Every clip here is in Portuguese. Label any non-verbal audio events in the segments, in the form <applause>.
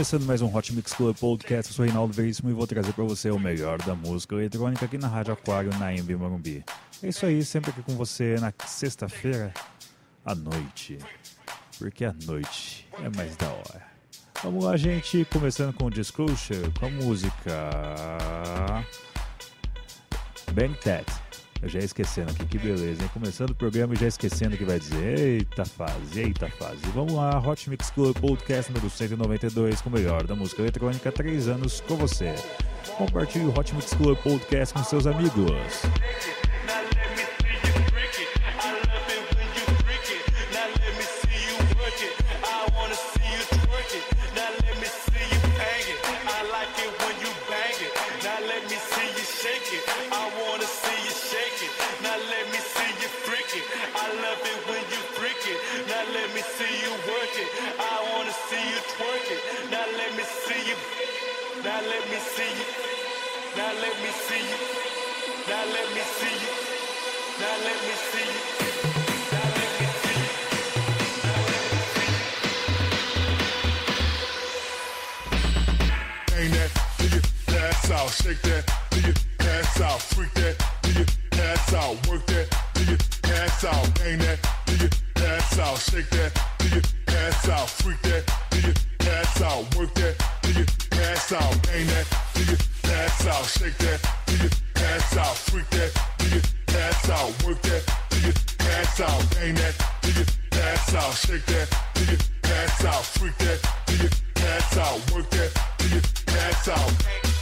Começando mais um Hot Mix Club Podcast, eu sou Reinaldo Veríssimo e vou trazer para você o melhor da música eletrônica aqui na Rádio Aquário, na MB Morumbi. É isso aí, sempre aqui com você na sexta-feira à noite, porque a noite é mais da hora. Vamos lá, gente, começando com o Disclosure, com a música Bang Tat. Eu já esquecendo aqui, que beleza, hein? Começando o programa e já esquecendo o que vai dizer. Eita fase, eita fase. Vamos lá, Hot Mix Club Podcast número 192, com o melhor da música eletrônica, três anos com você. Compartilhe o Hot Mix Club Podcast com seus amigos. Now let me see you. Now let me see you. Now let me see you. Now let me see you. Bang that, do you pass out, shake that, do you pass out, freak that, do you pass out, work that, do you pass out, bang that, do you pass out, shake that, do you pass out, freak that, do you pass out, work that, do you pass out, bang that, do you pass out, shake that, do you pass out, freak that, do you pass out, work that, do you pass out, bang that, do you pass out, shake that, do you pass out, freak that, do you pass out, work that, do you pass out?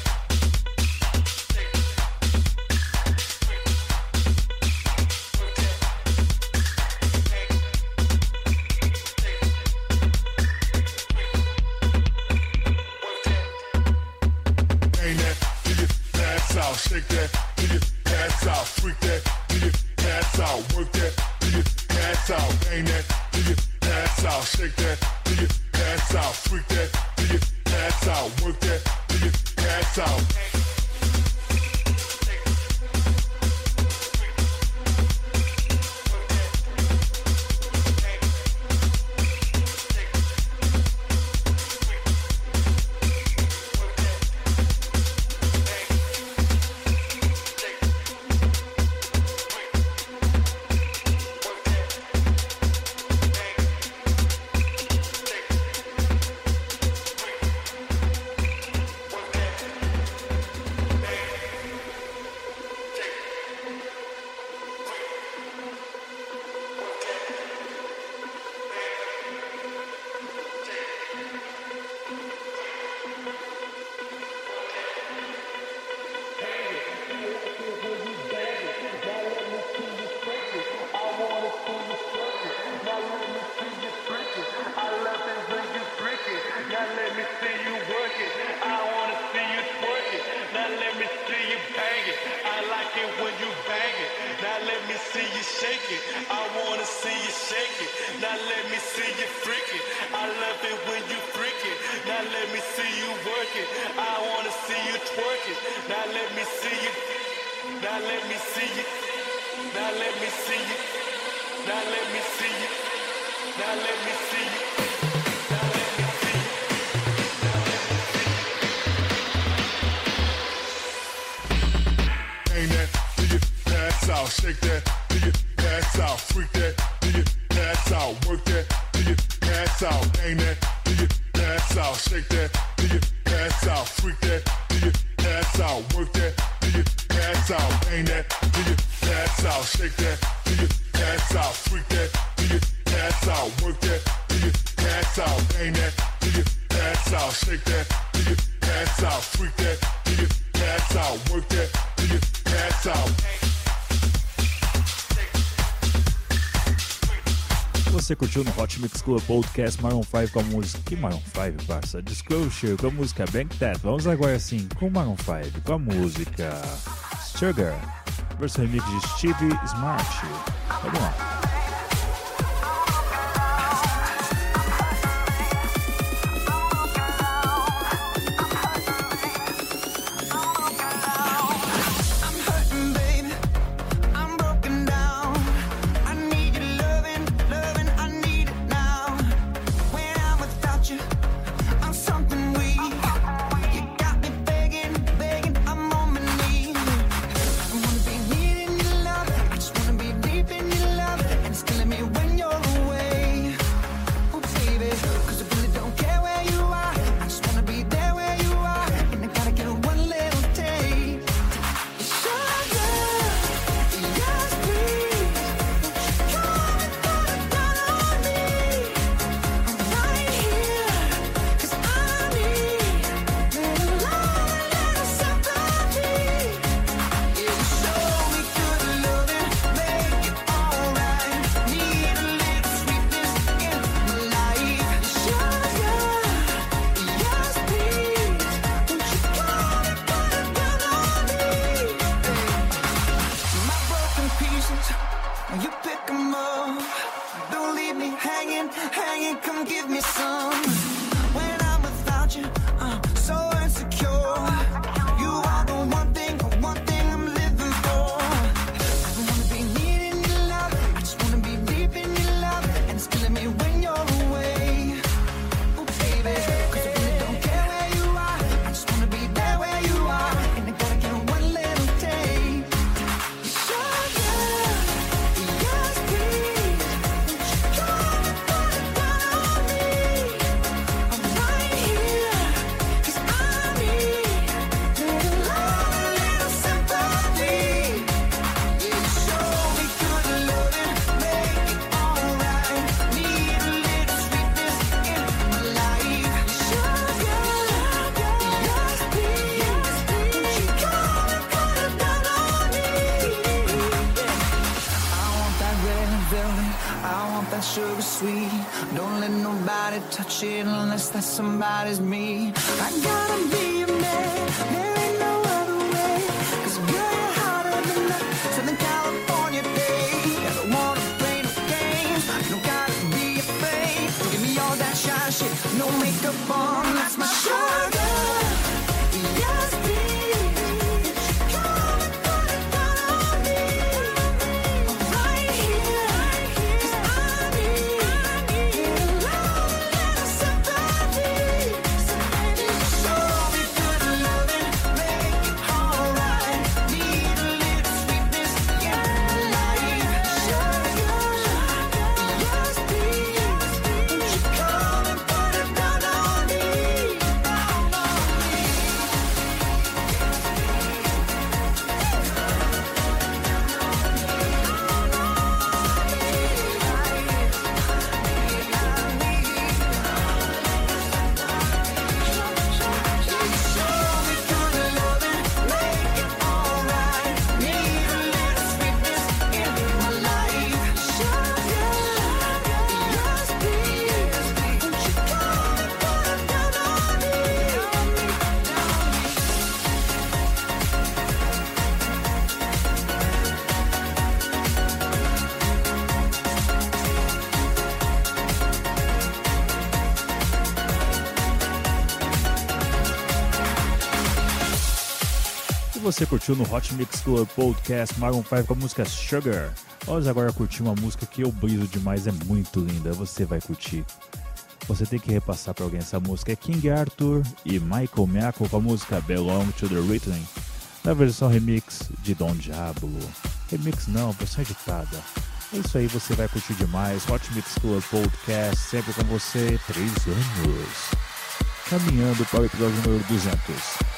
Hot Mix Club Podcast Maroon 5 com a música. Que Maroon 5, parça? Disclosure com a música Bank That. Vamos agora sim com Maroon 5 com a música Sugar, versão remix de Steve Smart. Vamos lá. Touch it unless that somebody's me. I gotta be a man. você curtiu no Hot Mix Club Podcast Maroon 5 com a música Sugar, vamos agora curtir uma música que eu briso demais, é muito linda, você vai curtir. Você tem que repassar para alguém essa música. É King Arthur e Michael Miako com a música Belong to the Rhythm, na versão remix de Don Diablo. Remix não, versão editada. É isso aí, você vai curtir demais. Hot Mix Club Podcast, sempre com você, 3 anos. Caminhando para o episódio número 200.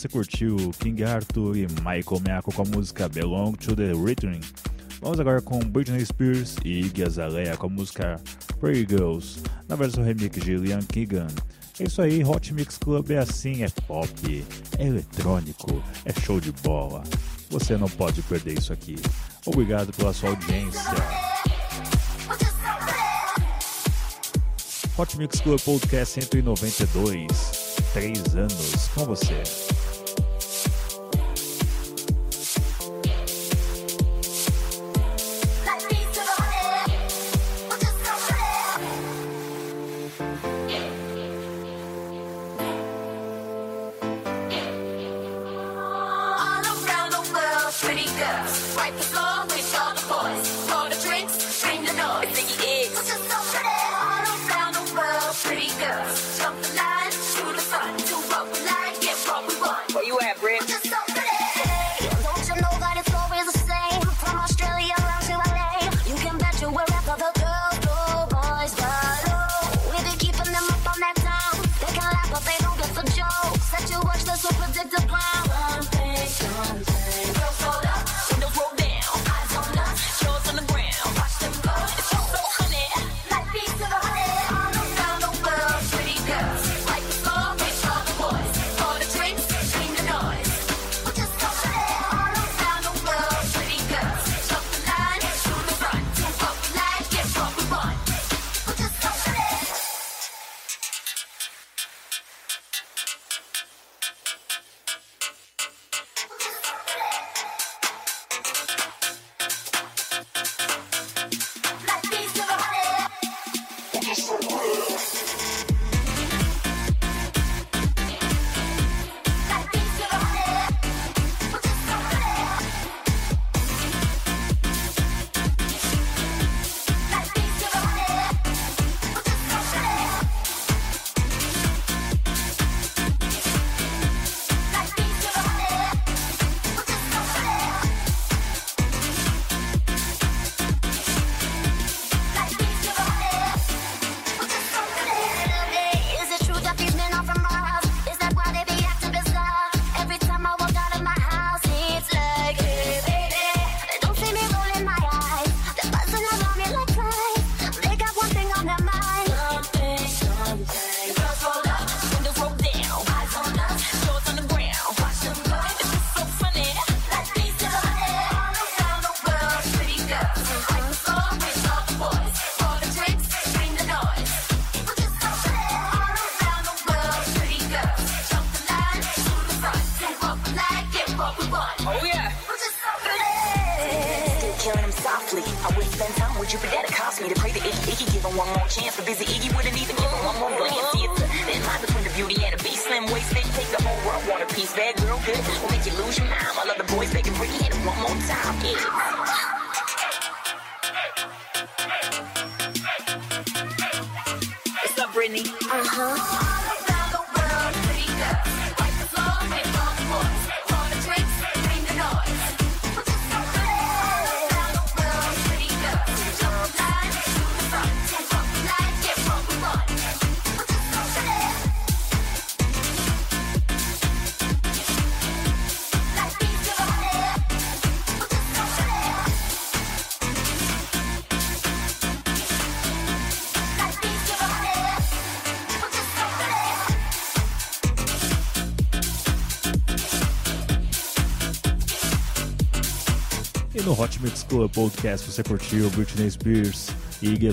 você curtiu King Arthur e Michael Miaco com a música Belong to the Rhythm. Vamos agora com Britney Spears e Iggy Azalea com a música Pretty Girls, na versão remix de Liam Keegan. É isso aí, Hot Mix Club é assim, é pop, é eletrônico, é show de bola. Você não pode perder isso aqui. Obrigado pela sua audiência. Hot Mix Club Podcast 192, 3 anos com você. 下地 Lua Podcast você curtiu Britney Spears e Iggy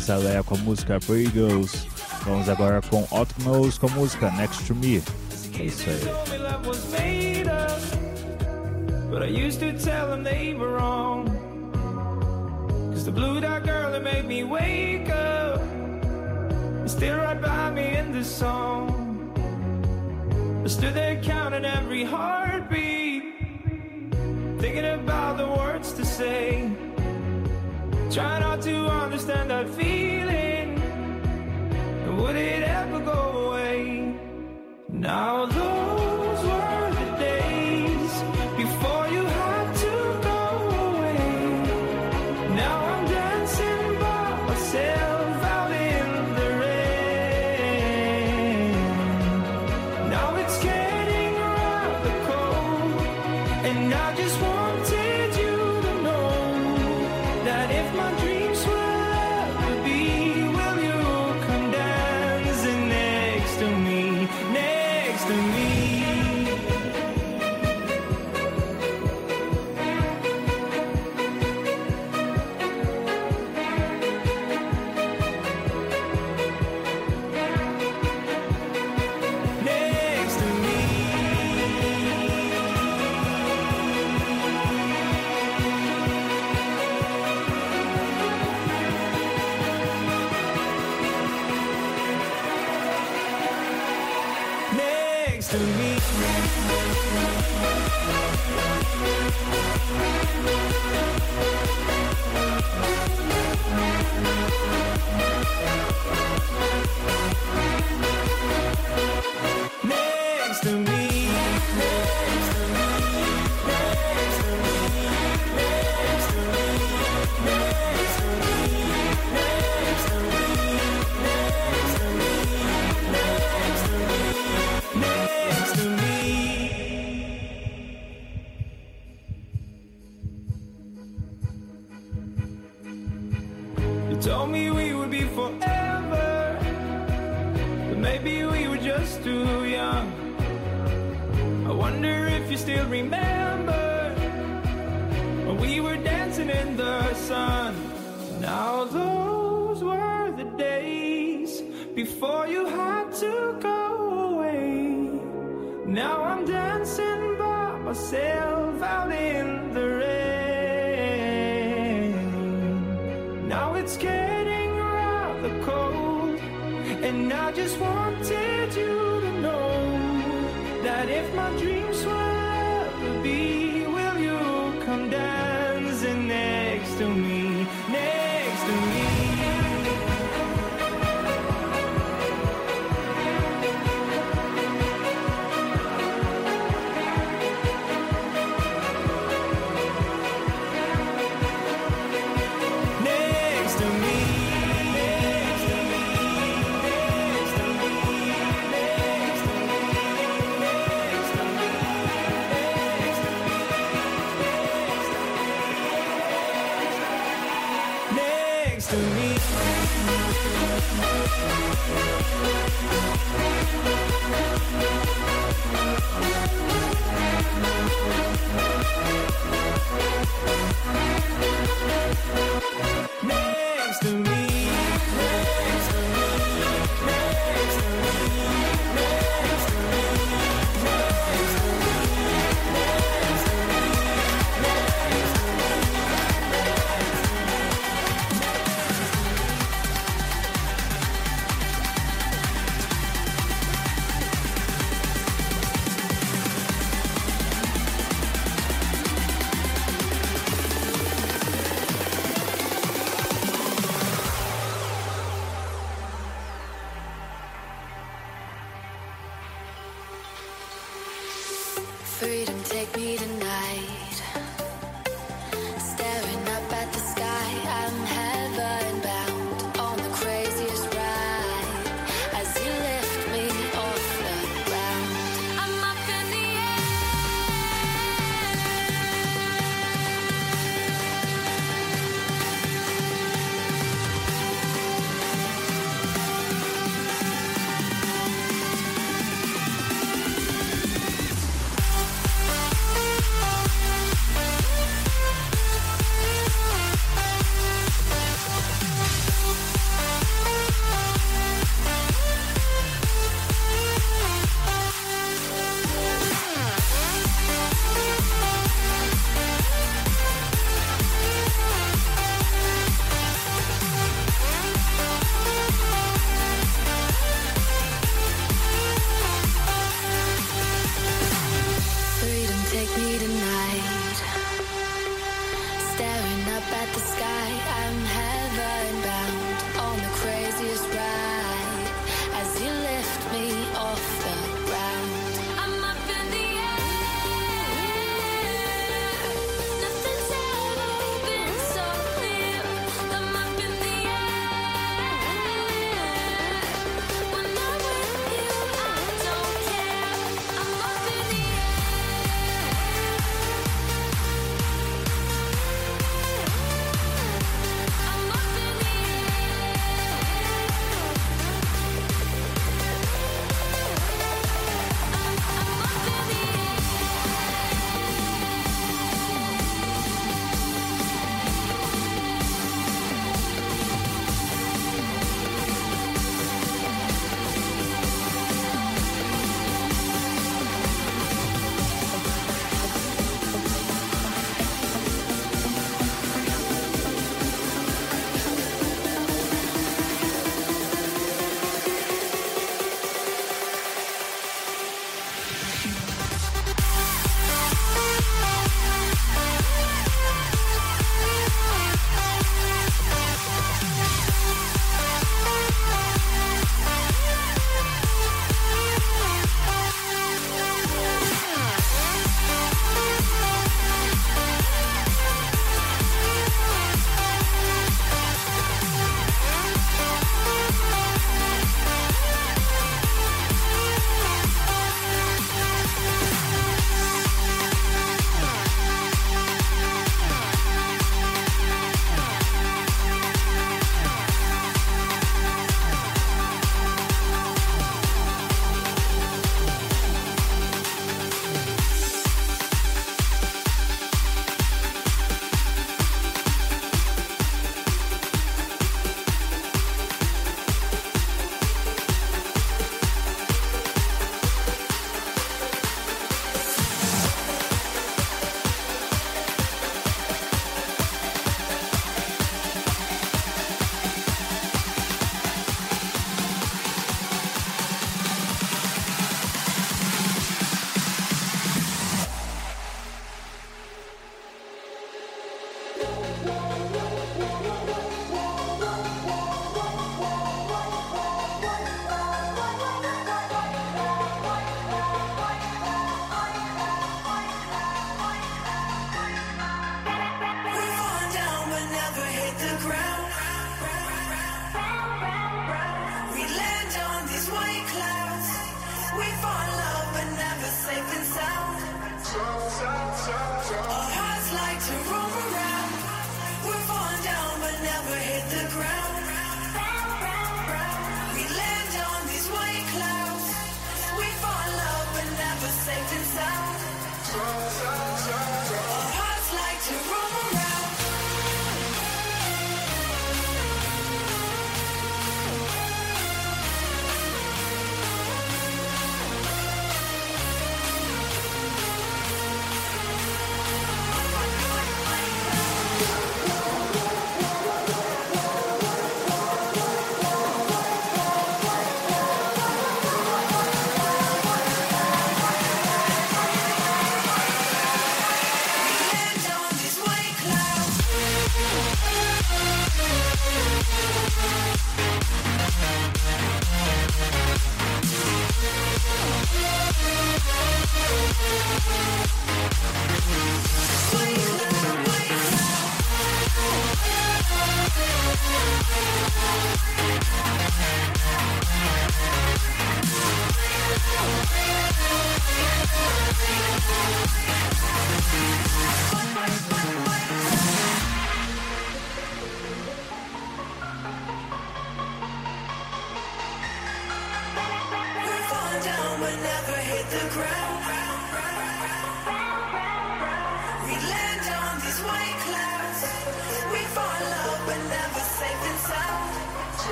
com a música Pretty Vamos agora com Otmos com a música Next to Me. É isso aí. But I used to tell them they were wrong. Cause the blue dot girl that made me wake up is still right by me in this song. I stood there counting every heartbeat, thinking about the words to say. Try not to understand that feeling. Would it ever go away? Now, though. if you still remember when we were dancing in the sun. Now those were the days before you had to go away. Now I'm dancing by myself out in the rain. Now it's getting rather cold, and I just want.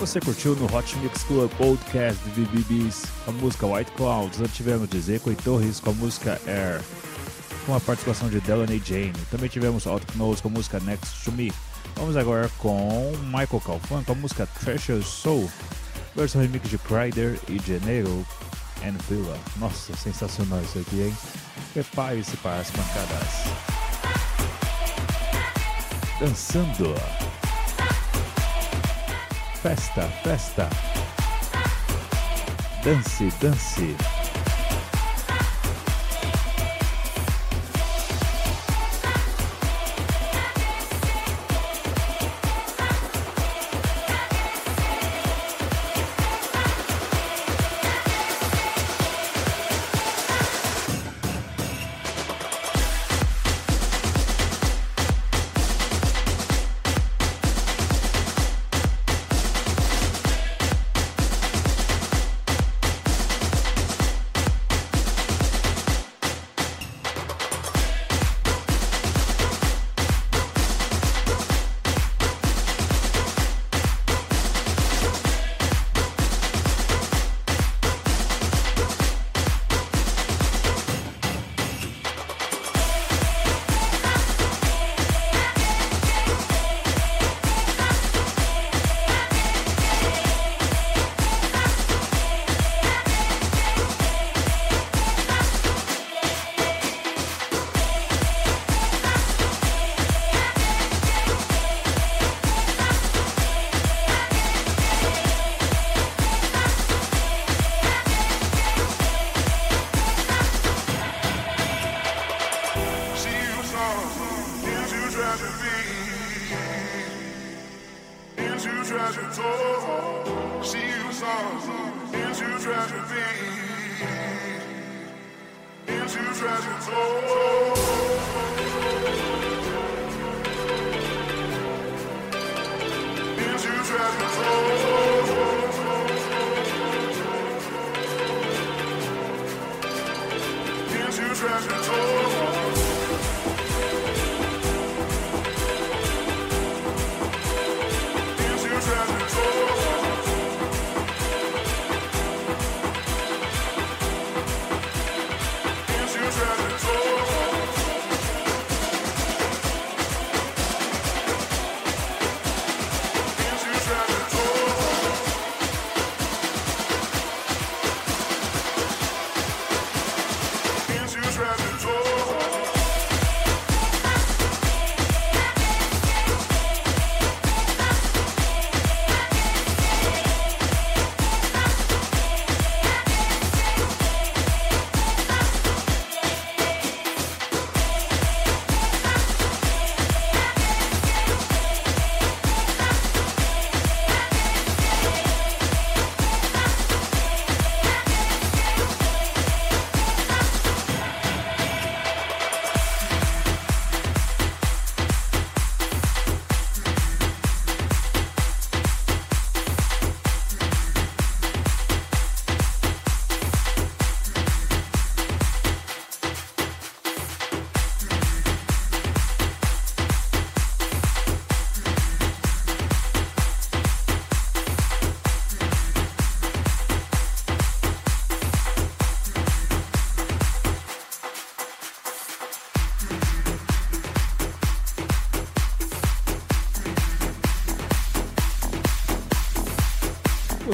Você curtiu no Hot Mix Club Podcast de BBBs a música White Clouds. Antes tivemos de Zeco e Torres com a música Air, com a participação de Delaney Jane. Também tivemos Out Knows com a música Next to Me. Vamos agora com Michael Calfan com a música Treasure Soul, versão remix de Crider e Janeiro and Villa. Nossa, sensacional isso aqui, hein? Prepare-se para as pancadas. Dançando. Festa, festa. Dance, dance.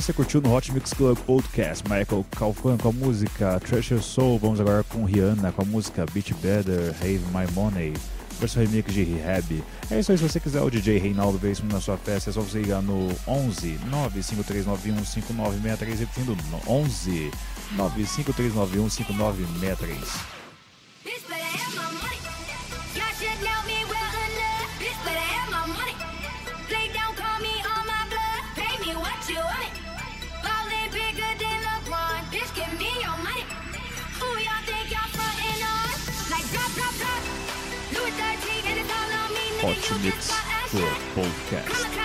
você curtiu no Hot Mix Club Podcast, Michael Calfan com a música Treasure Soul. Vamos agora com Rihanna com a música Beat Better, Have My Money, versão remix de Rehab. É isso aí, se você quiser o DJ Reinaldo Basement na sua festa, é só você ligar no 11 953915963, repetindo 11 953915963. Mix Club Podcast.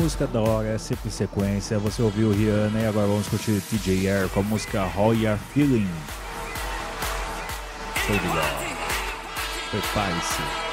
Música da hora, é sempre sequência. Você ouviu Rihanna e agora vamos curtir TJ Air com a música How You're Feeling. Foi legal, foi Prepare-se.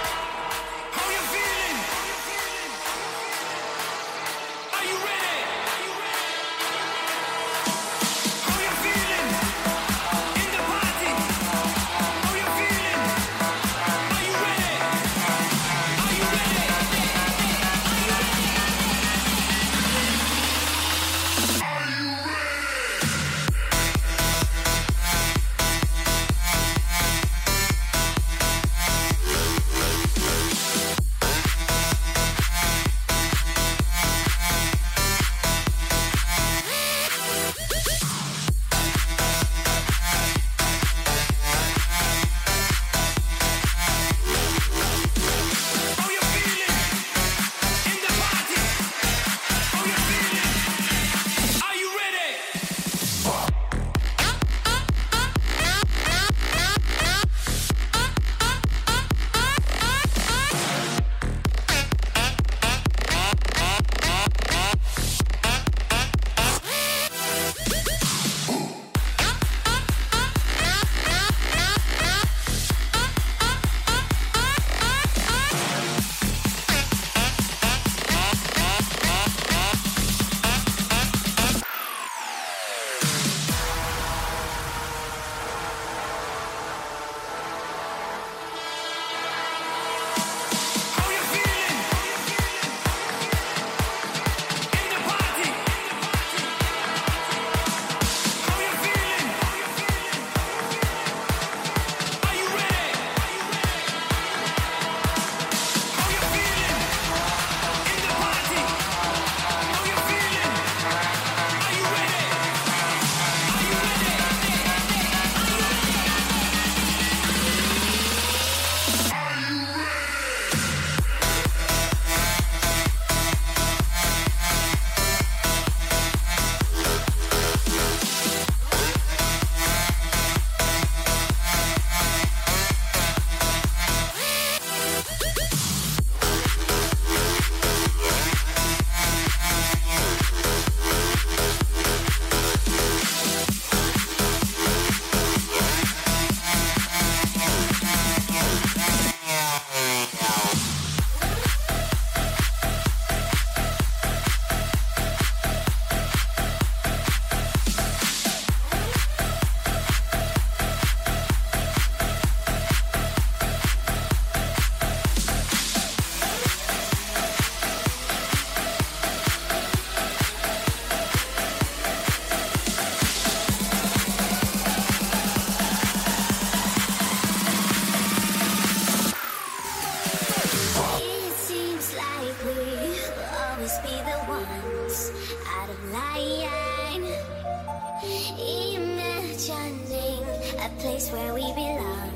Where we belong.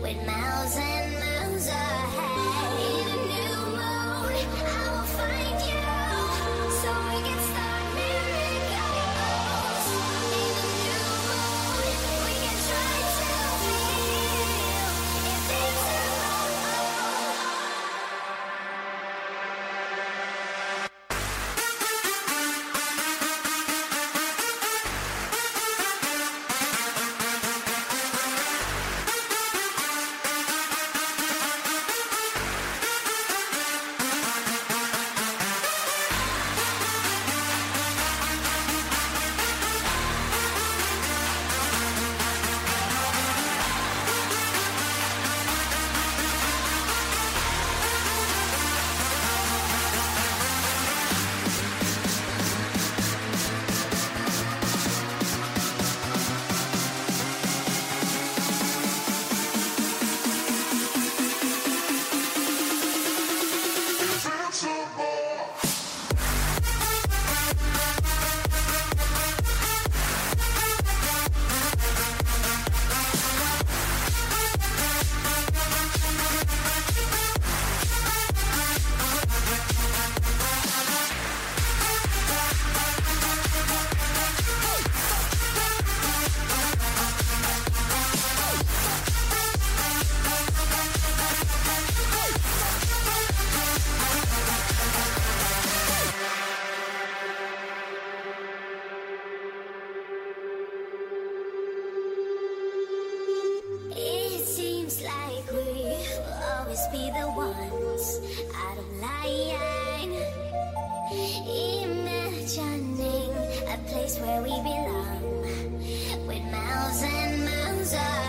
With miles and miles ahead. Will always be the ones out of line. Imagining a place where we belong, with miles and miles ahead.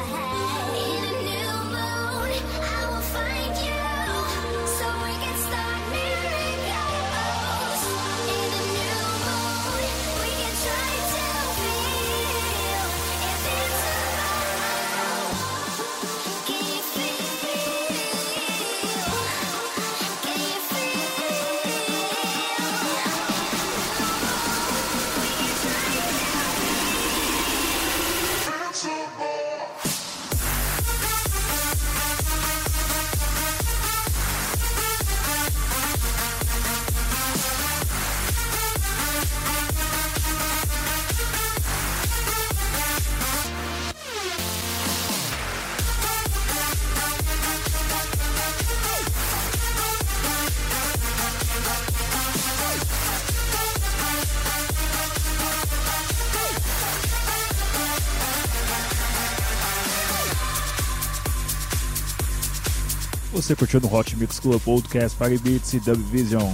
Você curtiu no Hot Mix Club Podcast Party Beats e Dub Vision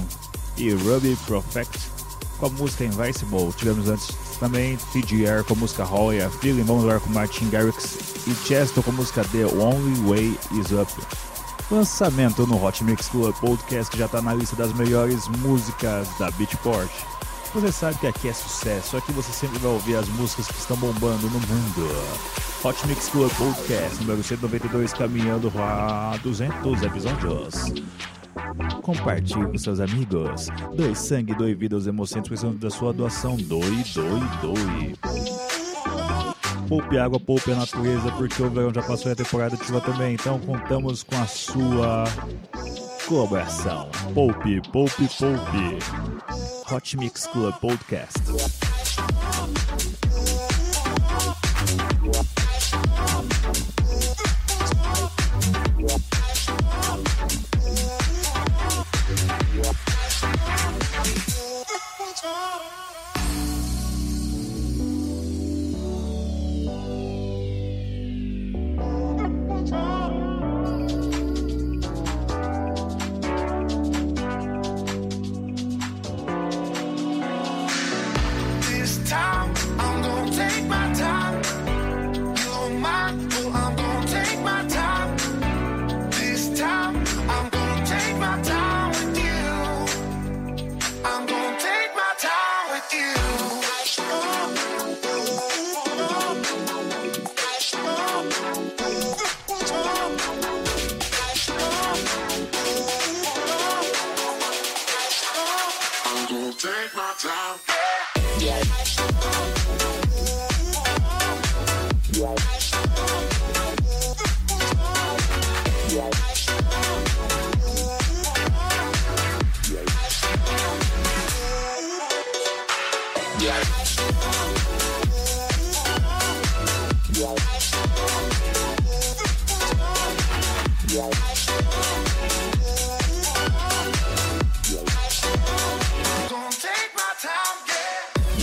e Ruby Perfect com a música Invincible. Tivemos antes também TGR com a música Holly, a Feeling, vamos agora com Martin Garrix e Chesto com a música The Only Way Is Up. Lançamento no Hot Mix Club Podcast que já está na lista das melhores músicas da Beatport. Você sabe que aqui é sucesso, aqui você sempre vai ouvir as músicas que estão bombando no mundo. Hot Mix Club Podcast número 192, caminhando a 200 episódios. Compartilhe com seus amigos. Doe sangue, doe vida aos inocentes precisando da sua doação. Doe, doe, doe. Poupe água, poupe a natureza, porque o verão já passou e a temporada ativa também. Então contamos com a sua colaboração. Poupe, poupe, poupe. Hot Mix Club Podcast.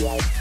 life.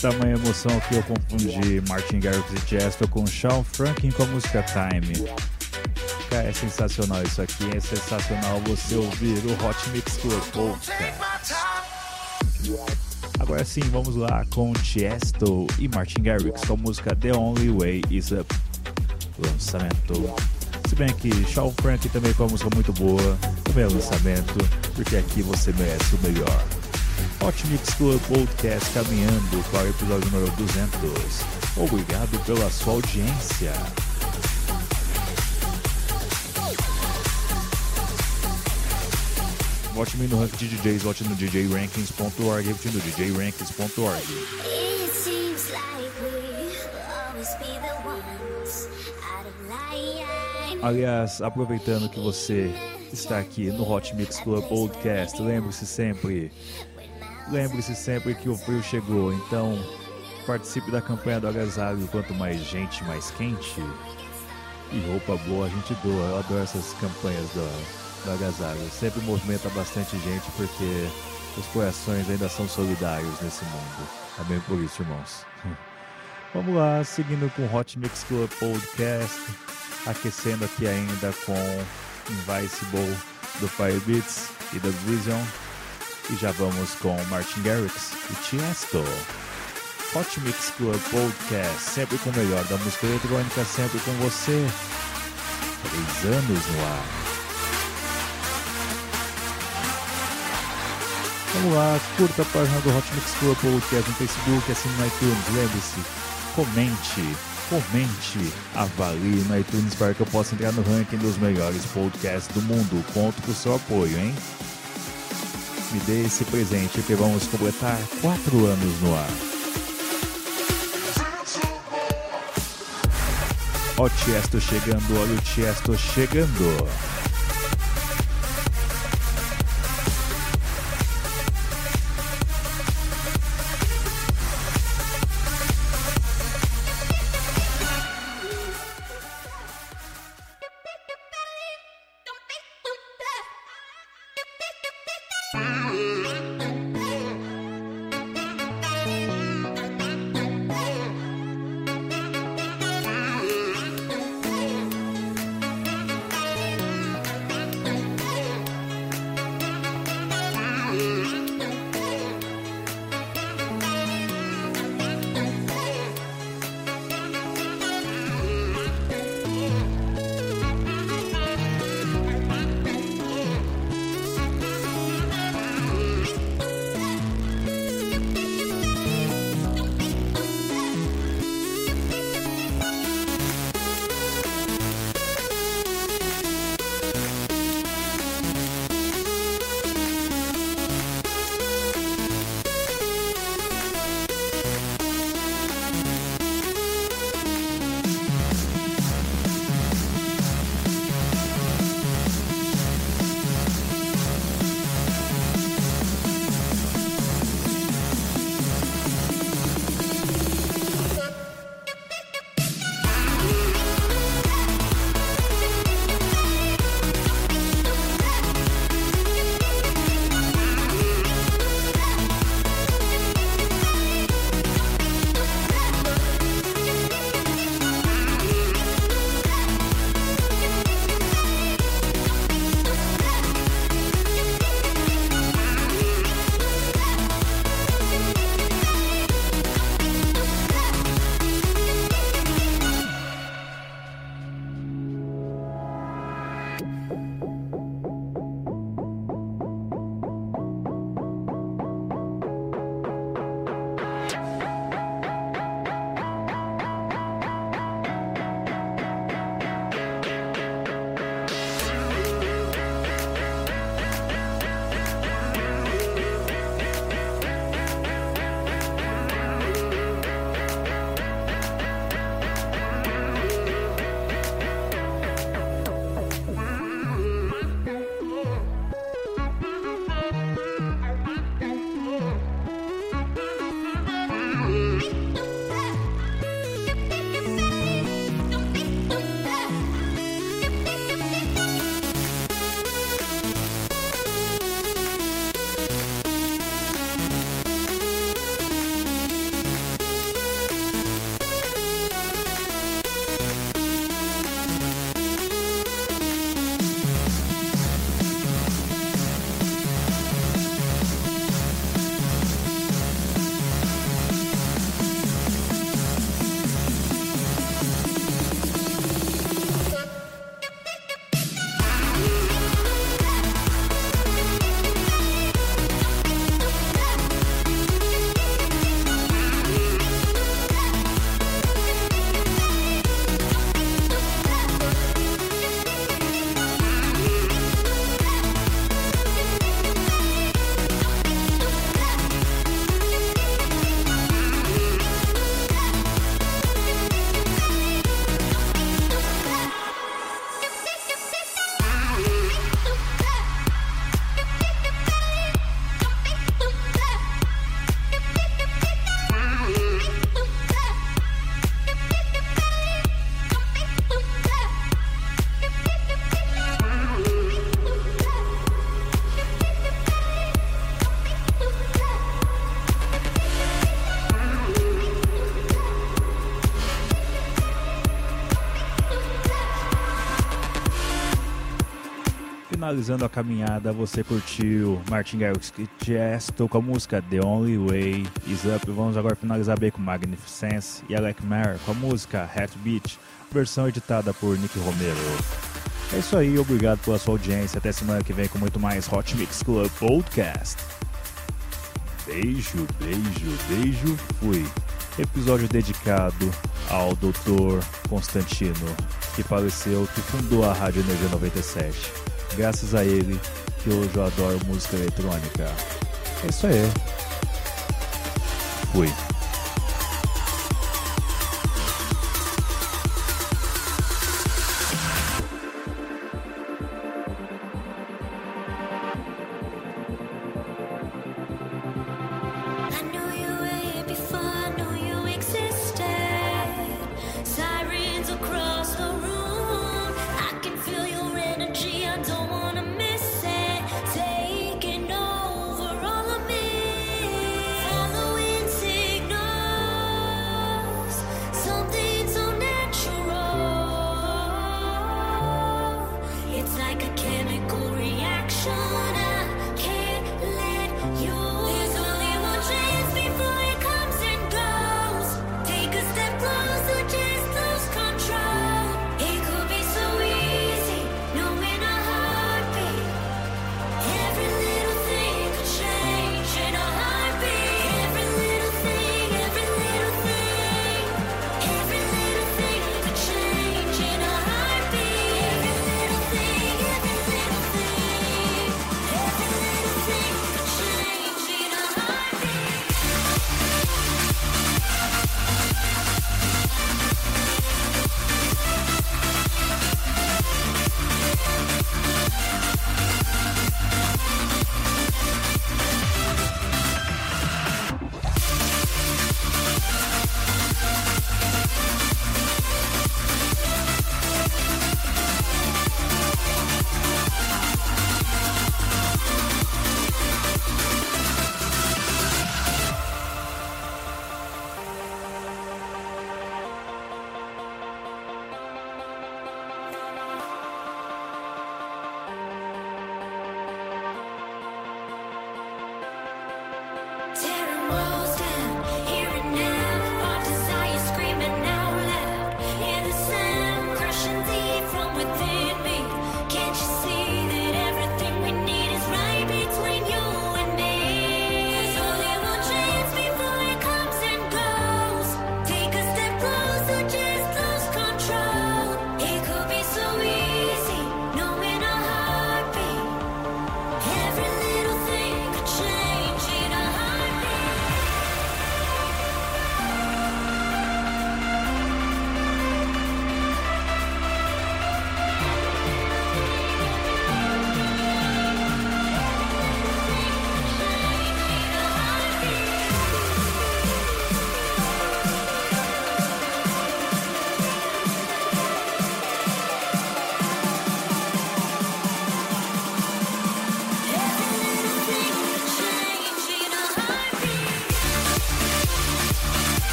Tamanha emoção que eu confundi Martin Garrix e Chesto com Sean Franklin com a música Time. Cara, é sensacional isso aqui, é sensacional você ouvir o Hot Mix Club Podcast. Agora sim, vamos lá com Chesto e Martin Garrix com a música The Only Way Is Up. Lançamento. Se bem que Sean Frank também com uma música muito boa, também é lançamento, porque aqui você merece o melhor. Hot Mix Club Podcast caminhando para o episódio número 200. Obrigado pela sua audiência. Vote-me no ranking de DJs, vote no djrankings.org, repetindo djrankings.org. It seems like we'll always be the ones out of line. Aliás, aproveitando que você está aqui no Hot Mix Club Podcast, lembre-se sempre, lembre-se sempre que o frio chegou, então participe da campanha do agasalho, quanto mais gente, mais quente. E roupa boa a gente doa, eu adoro essas campanhas do, do agasalho, sempre movimenta bastante gente porque os corações ainda são solidários nesse mundo. Amém por isso, irmãos. <laughs> Vamos lá, seguindo com Hot Mix Club Podcast, aquecendo aqui ainda com Invincible do Firebeats e da Vision. E já vamos com Martin Garrix e Tiesto. Hot Mix Club Podcast, sempre com o melhor da música eletrônica, sempre com você. Três anos no ar. Vamos lá, curta a página do Hot Mix Club Podcast no Facebook, assine no iTunes, lembre-se, comente, comente, avalie no iTunes para que eu possa entrar no ranking dos melhores podcasts do mundo. Conto com o seu apoio, hein? Me dê esse presente que vamos completar quatro anos no ar. Ó Tiesto chegando, olha o Tiesto chegando. Finalizando a caminhada, você curtiu Martin Garrix Jazz, com a música The Only Way Is Up. Vamos agora finalizar bem com Magnificence e Alec Mayer com a música Hat Beat, versão editada por Nick Romero. É isso aí, obrigado pela sua audiência. Até semana que vem com muito mais Hot Mix Club Podcast. Beijo, beijo, beijo, fui. Episódio dedicado ao Dr. Constantino, que faleceu, que fundou a Rádio Energia 97. Graças a ele que hoje eu adoro música eletrônica. É isso aí. Fui.